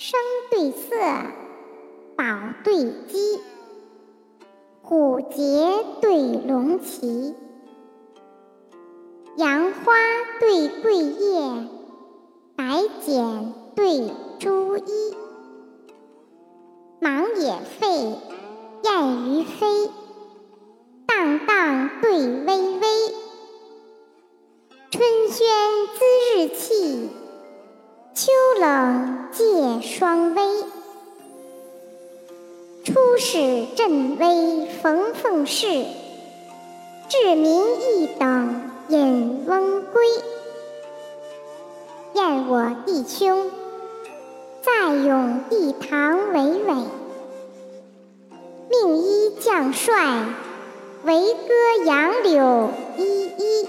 生对色，宝对鸡，虎节对龙旗，杨花对桂叶，白茧对朱衣，忙也沸，燕于飞，荡荡对微微，春轩。冷借霜微，初始振威逢凤市，至明一等引翁归。愿我弟兄再咏一堂娓娓，命一将帅为歌杨柳依依。